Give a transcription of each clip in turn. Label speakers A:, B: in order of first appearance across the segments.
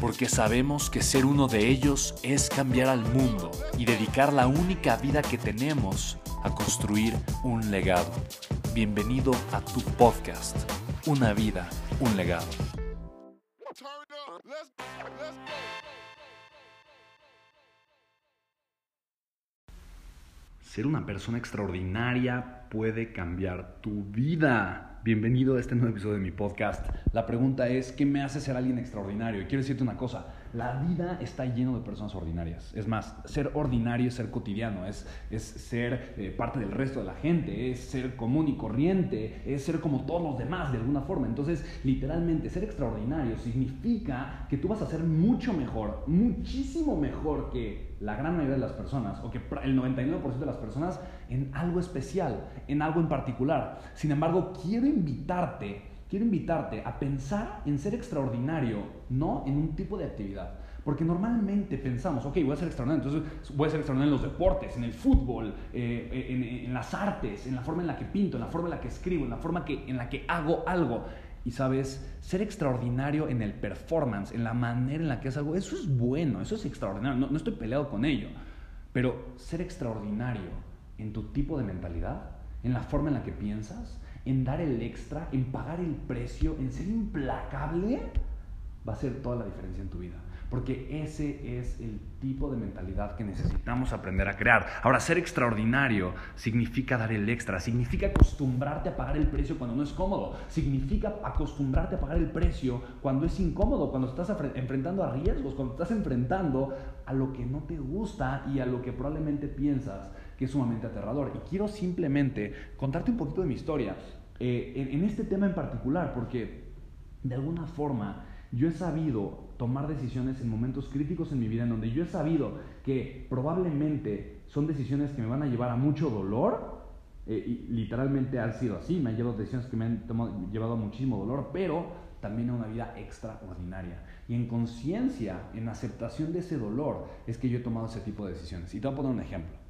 A: porque sabemos que ser uno de ellos es cambiar al mundo y dedicar la única vida que tenemos a construir un legado. Bienvenido a tu podcast, Una vida, un legado. Ser una persona extraordinaria puede cambiar tu vida. Bienvenido a este nuevo episodio de mi podcast. La pregunta es, ¿qué me hace ser alguien extraordinario? Y quiero decirte una cosa, la vida está lleno de personas ordinarias. Es más, ser ordinario es ser cotidiano, es, es ser eh, parte del resto de la gente, es ser común y corriente, es ser como todos los demás de alguna forma. Entonces, literalmente, ser extraordinario significa que tú vas a ser mucho mejor, muchísimo mejor que la gran mayoría de las personas, o que el 99% de las personas, en algo especial, en algo en particular. Sin embargo, quiero invitarte, quiero invitarte a pensar en ser extraordinario, no en un tipo de actividad. Porque normalmente pensamos, ok, voy a ser extraordinario, entonces voy a ser extraordinario en los deportes, en el fútbol, eh, en, las artes, en la forma en la que pinto, en la forma en la que escribo, en la forma que, en la que hago algo. Y sabes, ser extraordinario en el performance, en la manera en la que es algo, eso es bueno, eso es extraordinario, no, no estoy peleado con ello. Pero ser extraordinario en tu tipo de mentalidad, en la forma en la que piensas, en dar el extra, en pagar el precio, en ser implacable, va a ser toda la diferencia en tu vida. Porque ese es el tipo de mentalidad que necesitamos aprender a crear. Ahora, ser extraordinario significa dar el extra, significa acostumbrarte a pagar el precio cuando no es cómodo, significa acostumbrarte a pagar el precio cuando es incómodo, cuando estás enfrentando a riesgos, cuando estás enfrentando a lo que no te gusta y a lo que probablemente piensas que es sumamente aterrador. Y quiero simplemente contarte un poquito de mi historia eh, en, este tema en particular, porque de alguna forma yo he sabido tomar decisiones en momentos críticos en mi vida en donde yo he sabido que probablemente son decisiones que me van a llevar a mucho dolor. Eh, y literalmente han sido así, me han llevado decisiones que me han llevado a muchísimo dolor, pero también a una vida extraordinaria. Y en conciencia, en aceptación de ese dolor, es que yo he tomado ese tipo de decisiones. Y te voy a poner un ejemplo.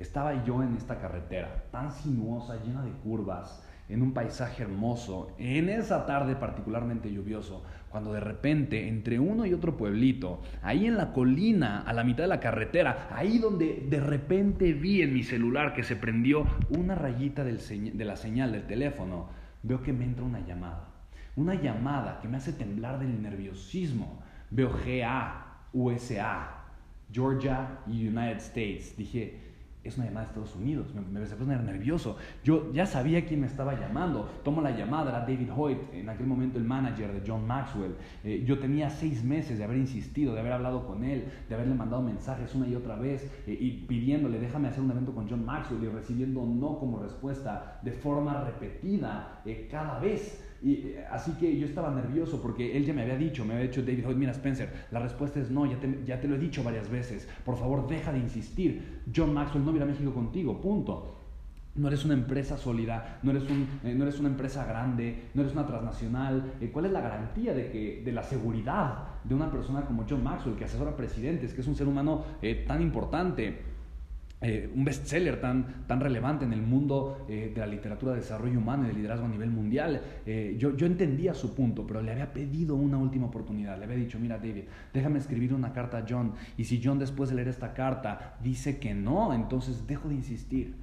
A: Estaba yo en esta carretera tan sinuosa, llena de curvas, en un paisaje hermoso, en esa tarde particularmente lluvioso, cuando de repente entre uno y otro pueblito, ahí en la colina, a la mitad de la carretera, ahí donde de repente vi en mi celular que se prendió una rayita de la señal del teléfono, veo que me entra una llamada. Una llamada que me hace temblar del nerviosismo. Veo GA, USA, Georgia United States. Dije, es una llamada de Estados Unidos, me, me, poner nervioso. Yo ya sabía quién me estaba llamando. Tomo la llamada, era David Hoyt, en aquel momento el manager de John Maxwell. Eh, yo tenía seis meses de haber insistido, de haber hablado con él, de haberle mandado mensajes una y otra vez eh, y pidiéndole, déjame hacer un evento con John Maxwell y recibiendo no como respuesta de forma repetida eh, cada vez. Y, eh, así que yo estaba nervioso porque él ya me había dicho, me había dicho David Hoyt, mira Spencer, la respuesta es no, ya te, ya te lo he dicho varias veces, por favor deja de insistir, John Maxwell no viene a México contigo, punto. No eres una empresa sólida, no eres, un, eh, no eres una empresa grande, no eres una transnacional. Eh, ¿Cuál es la garantía de, que, de la seguridad de una persona como John Maxwell, que asesora presidentes, que es un ser humano tan importante? Eh, un bestseller tan, tan relevante en el mundo eh, de la literatura de desarrollo humano y de liderazgo a nivel mundial. Eh, yo, yo entendía su punto, pero le había pedido una última oportunidad. Le había dicho, mira David, déjame escribir una carta a John y si John después de leer esta carta dice que no, entonces dejo de insistir.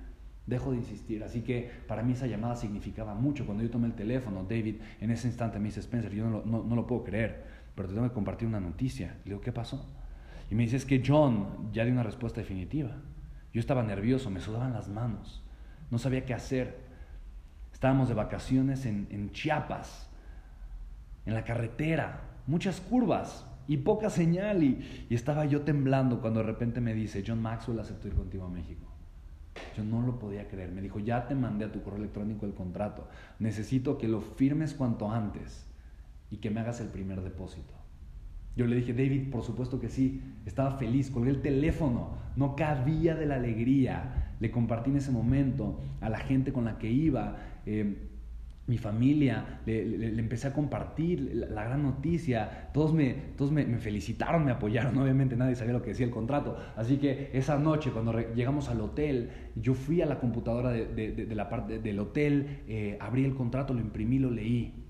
A: Dejo de insistir. Así que para mí esa llamada significaba mucho. Cuando yo tomé el teléfono, David en ese instante me dice, Spencer, yo no lo, no, no lo puedo creer, pero te tengo que compartir una noticia. Le digo, ¿qué pasó? Y me dice, es que John ya dio una respuesta definitiva. Yo estaba nervioso, me sudaban las manos, no sabía qué hacer. Estábamos de vacaciones en, Chiapas, en la carretera, muchas curvas y poca señal. Y, y, estaba yo temblando cuando de repente me dice, John Maxwell aceptó ir contigo a México. Yo no lo podía creer. Me dijo, ya te mandé a tu correo electrónico el contrato. Necesito que lo firmes cuanto antes y que me hagas el primer depósito. Yo le dije, David, por supuesto que sí. Estaba feliz, colgué el teléfono, no cabía de la alegría. Le compartí en ese momento a la gente con la que iba. Eh, mi familia, le, empecé a compartir la, gran noticia, todos, me, todos me, felicitaron, me apoyaron, obviamente nadie sabía lo que decía el contrato, así que esa noche cuando llegamos al hotel, yo fui a la computadora de, la parte del hotel, eh, abrí el contrato, lo imprimí, lo leí,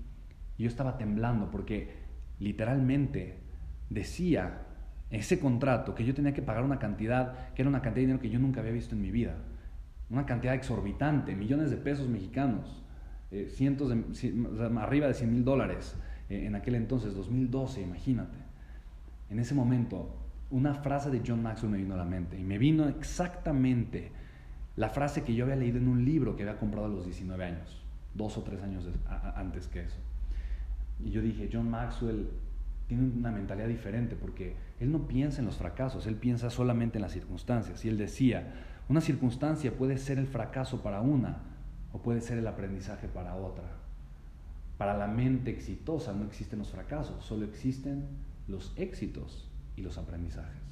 A: yo estaba temblando porque literalmente decía ese contrato que yo tenía que pagar una cantidad, que era una cantidad de dinero que yo nunca había visto en mi vida, una cantidad exorbitante, millones de pesos mexicanos eh, cientos de, arriba de 100 mil dólares eh, en aquel entonces, 2012, imagínate. En ese momento, una frase de John Maxwell me vino a la mente y me vino exactamente la frase que yo había leído en un libro que había comprado a los 19 años, dos o tres años antes que eso. Y yo dije, John Maxwell tiene una mentalidad diferente porque él no piensa en los fracasos, él piensa solamente en las circunstancias. Y él decía, una circunstancia puede ser el fracaso para una, o puede ser el aprendizaje para otra. Para la mente exitosa no existen los fracasos, solo existen los éxitos y los aprendizajes.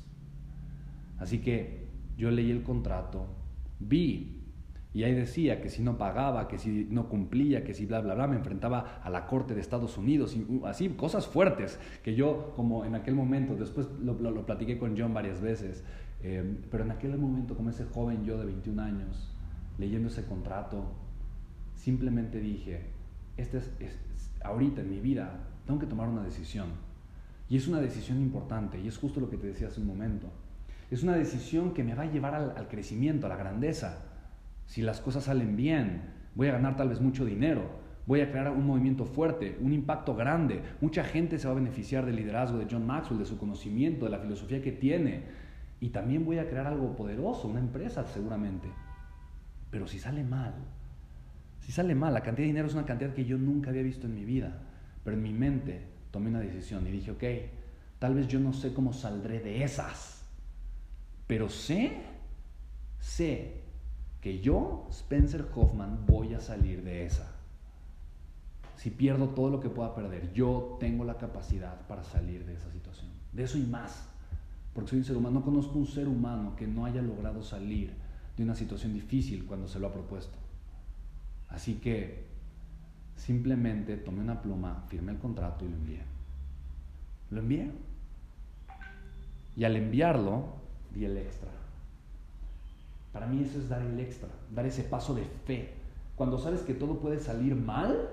A: Así que yo leí el contrato, vi, y ahí decía que si no pagaba, que si no cumplía, que si bla, bla, bla, me enfrentaba a la Corte de Estados Unidos, y uh, así, cosas fuertes, que yo como en aquel momento, después lo, platiqué con John varias veces, eh, pero en aquel momento como ese joven yo de 21 años, leyendo ese contrato, simplemente dije, este es, ahorita en mi vida tengo que tomar una decisión. Y es una decisión importante, y es justo lo que te decía hace un momento. Es una decisión que me va a llevar al, crecimiento, a la grandeza. Si las cosas salen bien, voy a ganar tal vez mucho dinero, voy a crear un movimiento fuerte, un impacto grande. Mucha gente se va a beneficiar del liderazgo de John Maxwell, de su conocimiento, de la filosofía que tiene. Y también voy a crear algo poderoso, una empresa seguramente. Pero si sale mal, si sale mal, la cantidad de dinero es una cantidad que yo nunca había visto en mi vida, pero en mi mente tomé una decisión y dije, ok, tal vez yo no sé cómo saldré de esas, pero sé, sé que yo, Spencer Hoffman, voy a salir de esa. Si pierdo todo lo que pueda perder, yo tengo la capacidad para salir de esa situación. De eso y más. Porque soy un ser humano. No conozco un ser humano que no haya logrado salir de una situación difícil cuando se lo ha propuesto. Así que simplemente tomé una pluma, firmé el contrato y lo envié. Lo envié. Y al enviarlo, di el extra. Para mí eso es dar el extra, dar ese paso de fe. Cuando sabes que todo puede salir mal,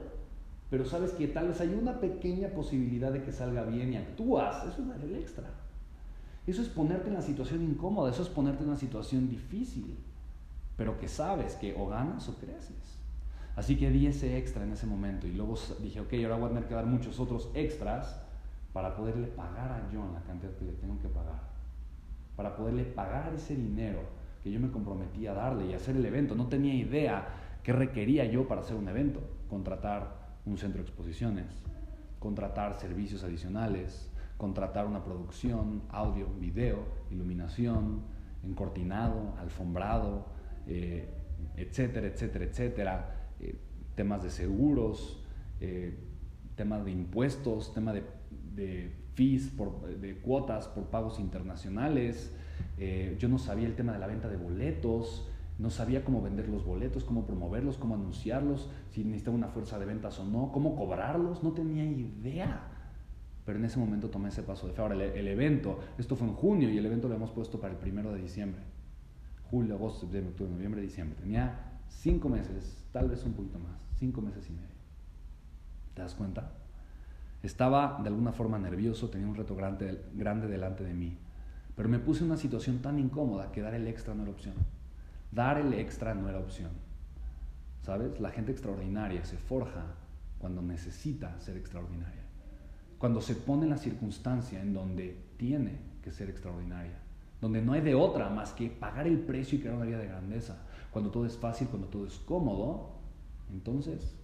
A: pero sabes que tal vez hay una pequeña posibilidad de que salga bien y actúas, eso es dar el extra. Eso es ponerte en la situación incómoda, eso es ponerte en una situación difícil, pero que sabes que o ganas o creces. Así que di ese extra en ese momento y luego dije, ok, ahora voy a tener que dar muchos otros extras para poderle pagar a John la cantidad que le tengo que pagar. Para poderle pagar ese dinero que yo me comprometí a darle y hacer el evento. No tenía idea qué requería yo para hacer un evento. Contratar un centro de exposiciones, contratar servicios adicionales, contratar una producción, audio, video, iluminación, encortinado, alfombrado, eh, etcétera, etcétera, etcétera eh, temas de seguros, eh, temas de impuestos, tema de, de fees, por, de cuotas por pagos internacionales. Eh, yo no sabía el tema de la venta de boletos, no sabía cómo vender los boletos, cómo promoverlos, cómo anunciarlos, si necesitaba una fuerza de ventas o no, cómo cobrarlos, no tenía idea. Pero en ese momento tomé ese paso de fe. Ahora, el, el evento, esto fue en junio y el evento lo hemos puesto para el primero de diciembre. Julio, agosto, septiembre, octubre, noviembre, diciembre. Tenía cinco meses, tal vez un poquito más, cinco meses y medio. ¿Te das cuenta? Estaba de alguna forma nervioso, tenía un reto grande, grande delante de mí, pero me puse en una situación tan incómoda que dar el extra no era opción. Dar el extra no era opción. ¿Sabes? La gente extraordinaria se forja cuando necesita ser extraordinaria. Cuando se pone en la circunstancia en donde tiene que ser extraordinaria. donde no hay de otra más que pagar el precio y crear una vida de grandeza. Cuando todo es fácil, cuando todo es cómodo, entonces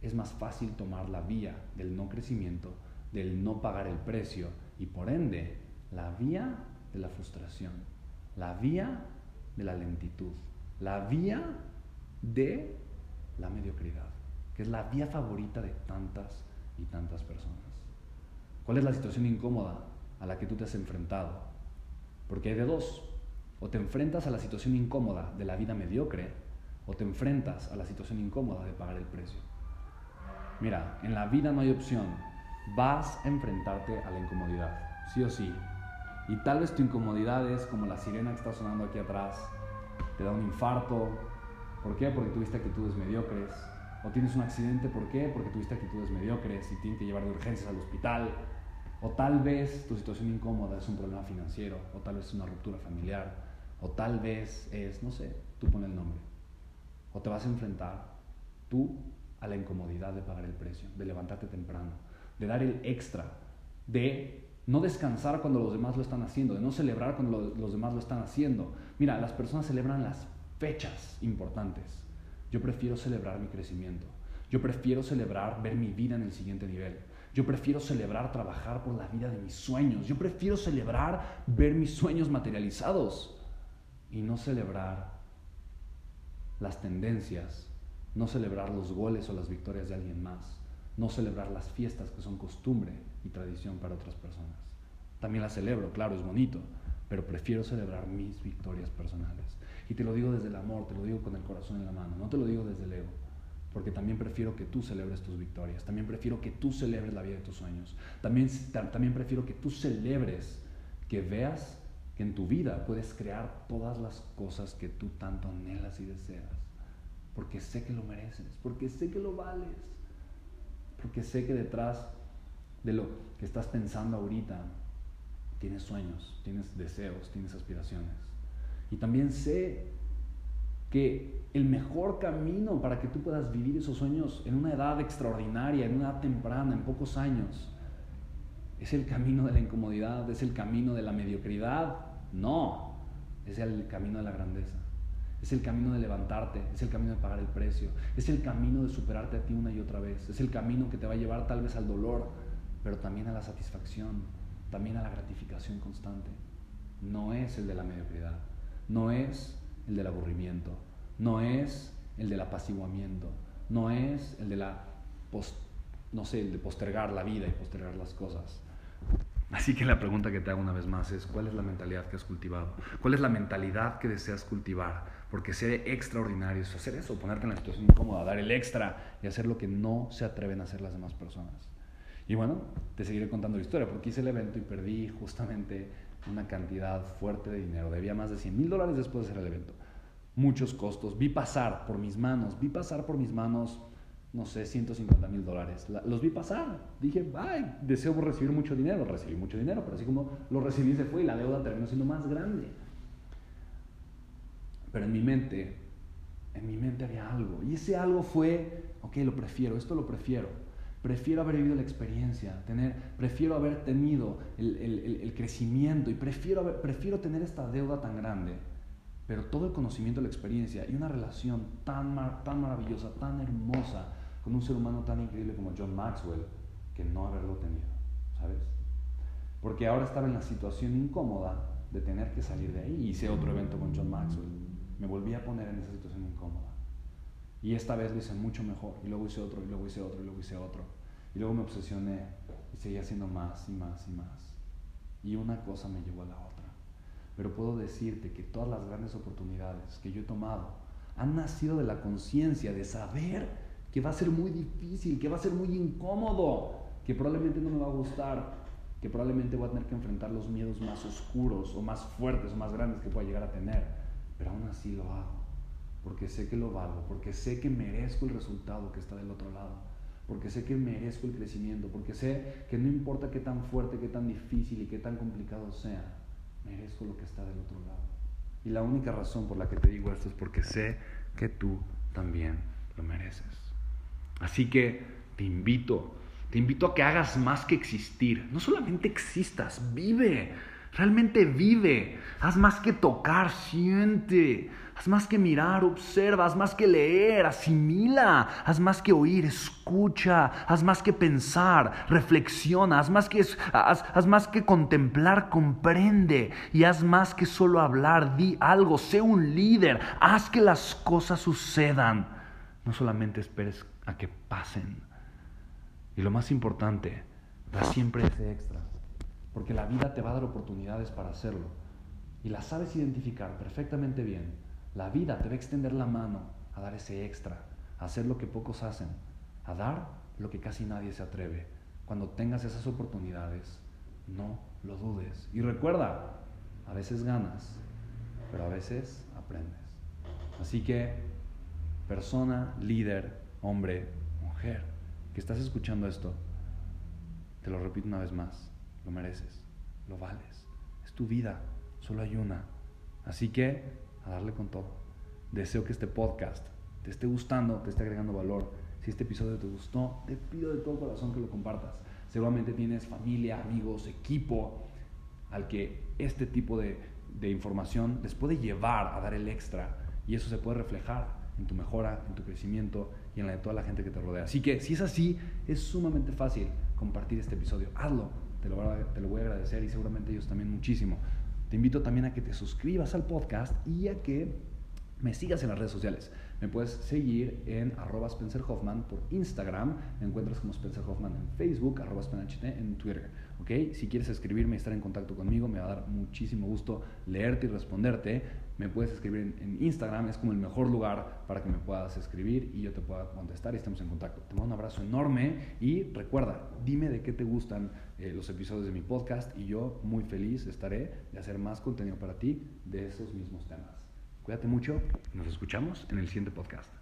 A: es más fácil tomar la vía del no crecimiento, del no pagar el precio y por ende la vía de la frustración, la vía de la lentitud, la vía de la mediocridad, que es la vía favorita de tantas y tantas personas. ¿Cuál es la situación incómoda a la que tú te has enfrentado? Porque hay de dos. O te enfrentas a la situación incómoda de la vida mediocre, o te enfrentas a la situación incómoda de pagar el precio. Mira, en la vida no hay opción. Vas a enfrentarte a la incomodidad, sí o sí. Y tal vez tu incomodidad es como la sirena que está sonando aquí atrás. Te da un infarto. ¿Por qué? Porque tuviste actitudes mediocres. O tienes un accidente. ¿Por qué? Porque tuviste actitudes mediocres y tienes que llevar de urgencias al hospital. O tal vez tu situación incómoda es un problema financiero. O tal vez es una ruptura familiar. O tal vez es, no sé, tú pones el nombre. O te vas a enfrentar tú a la incomodidad de pagar el precio, de levantarte temprano, de dar el extra, de no descansar cuando los demás lo están haciendo, de no celebrar cuando los demás lo están haciendo. Mira, las personas celebran las fechas importantes. Yo prefiero celebrar mi crecimiento. Yo prefiero celebrar ver mi vida en el siguiente nivel. Yo prefiero celebrar trabajar por la vida de mis sueños. Yo prefiero celebrar ver mis sueños materializados y no celebrar las tendencias no celebrar los goles o las victorias de alguien más, no celebrar las fiestas que son costumbre y tradición para otras personas. También las celebro, claro, es bonito, pero prefiero celebrar mis victorias personales. Y te lo digo desde el amor, te lo digo con el corazón en la mano, no te lo digo desde el ego, porque también prefiero que tú celebres tus victorias, también prefiero que tú celebres la vida de tus sueños, también, también prefiero que tú celebres, que veas que en tu vida puedes crear todas las cosas que tú tanto anhelas y deseas porque sé que lo mereces, porque sé que lo vales, porque sé que detrás de lo que estás pensando ahorita tienes sueños, tienes deseos, tienes aspiraciones. Y también sé que el mejor camino para que tú puedas vivir esos sueños en una edad extraordinaria, en una edad temprana, en pocos años, es el camino de la incomodidad, es el camino de la mediocridad. No, es el camino de la grandeza. Es el camino de levantarte, es el camino de pagar el precio, es el camino de superarte a ti una y otra vez, es el camino que te va a llevar tal vez al dolor, pero también a la satisfacción, también a la gratificación constante. No es el de la mediocridad, no es el del aburrimiento, no es el del apaciguamiento, no es el de la no sé, el de postergar la vida y postergar las cosas. Así que la pregunta que te hago una vez más es, ¿cuál es la mentalidad que has cultivado? ¿Cuál es la mentalidad que deseas cultivar? Porque ser extraordinario es hacer eso, ponerte en la situación incómoda, dar el extra y hacer lo que no se atreven a hacer las demás personas. Y bueno, te seguiré contando la historia, porque hice el evento y perdí justamente una cantidad fuerte de dinero. Debía más de 100 mil dólares después de hacer el evento. Muchos costos. Vi pasar por mis manos, vi pasar por mis manos no sé, 150 mil dólares. Los vi pasar. Dije, ay, deseo recibir mucho dinero. Recibí mucho dinero, pero así como lo recibí se fue y la deuda terminó siendo más grande. Pero en mi mente, en mi mente había algo. Y ese algo fue, ok, lo prefiero, esto lo prefiero. Prefiero haber vivido la experiencia, tener, prefiero haber tenido el, crecimiento y prefiero, prefiero tener esta deuda tan grande pero todo el conocimiento, la experiencia y una relación tan, tan maravillosa, tan hermosa con un ser humano tan increíble como John Maxwell, que no haberlo tenido, ¿sabes? Porque ahora estaba en la situación incómoda de tener que salir de ahí. Hice otro evento con John Maxwell. Me volví a poner en esa situación incómoda. Y esta vez lo hice mucho mejor. Y luego hice otro, y luego hice otro, y luego hice otro. Y luego me obsesioné y seguía haciendo más y más y más. Y una cosa me llevó a la otra pero puedo decirte que todas las grandes oportunidades que yo he tomado han nacido de la conciencia, de saber que va a ser muy difícil, que va a ser muy incómodo, que probablemente no me va a gustar, que probablemente voy a tener que enfrentar los miedos más oscuros o más fuertes o más grandes que pueda llegar a tener, pero aún así lo hago, porque sé que lo valgo, porque sé que merezco el resultado que está del otro lado, porque sé que merezco el crecimiento, porque sé que no importa qué tan fuerte, qué tan difícil y qué tan complicado sea, merezco lo que está del otro lado. Y la única razón por la que te digo esto es porque sé que tú también lo mereces. Así que te invito, te invito a que hagas más que existir. No solamente existas, vive. Realmente vive. Haz más que tocar, siente. Haz más que mirar, observa. Haz más que leer, asimila. Haz más que oír, escucha. Haz más que pensar, reflexiona. Haz más que, haz, más que contemplar, comprende. Y haz más que solo hablar, di algo. Sé un líder. Haz que las cosas sucedan. No solamente esperes a que pasen. Y lo más importante, da siempre ese extra. Porque la vida te va a dar oportunidades para hacerlo. Y las sabes identificar perfectamente bien. La vida te va a extender la mano a dar ese extra, a hacer lo que pocos hacen, a dar lo que casi nadie se atreve. Cuando tengas esas oportunidades, no lo dudes. Y recuerda, a veces ganas, pero a veces aprendes. Así que, persona, líder, hombre, mujer, que estás escuchando esto, te lo repito una vez más, lo mereces, lo vales, es tu vida, solo hay una. Así que a darle con todo. Deseo que este podcast te esté gustando, te esté agregando valor. Si este episodio te gustó, te pido de todo corazón que lo compartas. Seguramente tienes familia, amigos, equipo al que este tipo de, de información les puede llevar a dar el extra y eso se puede reflejar en tu mejora, en tu crecimiento y en la de toda la gente que te rodea. Así que si es así, es sumamente fácil compartir este episodio. Hazlo, te lo, te lo voy a agradecer y seguramente ellos también muchísimo. Te invito también a que te suscribas al podcast y a que me sigas en las redes sociales. Me puedes seguir en arroba Spencer Hoffman por Instagram, me encuentras como Spencer Hoffman en Facebook, arroba en Twitter. ¿ok? Si quieres escribirme y estar en contacto conmigo, me va a dar muchísimo gusto leerte y responderte. Me puedes escribir en, Instagram, es como el mejor lugar para que me puedas escribir y yo te pueda contestar y estemos en contacto. Te mando un abrazo enorme y recuerda, dime de qué te gustan eh, los episodios de mi podcast y yo muy feliz estaré de hacer más contenido para ti de esos mismos temas. Cuídate mucho, nos escuchamos en el siguiente podcast.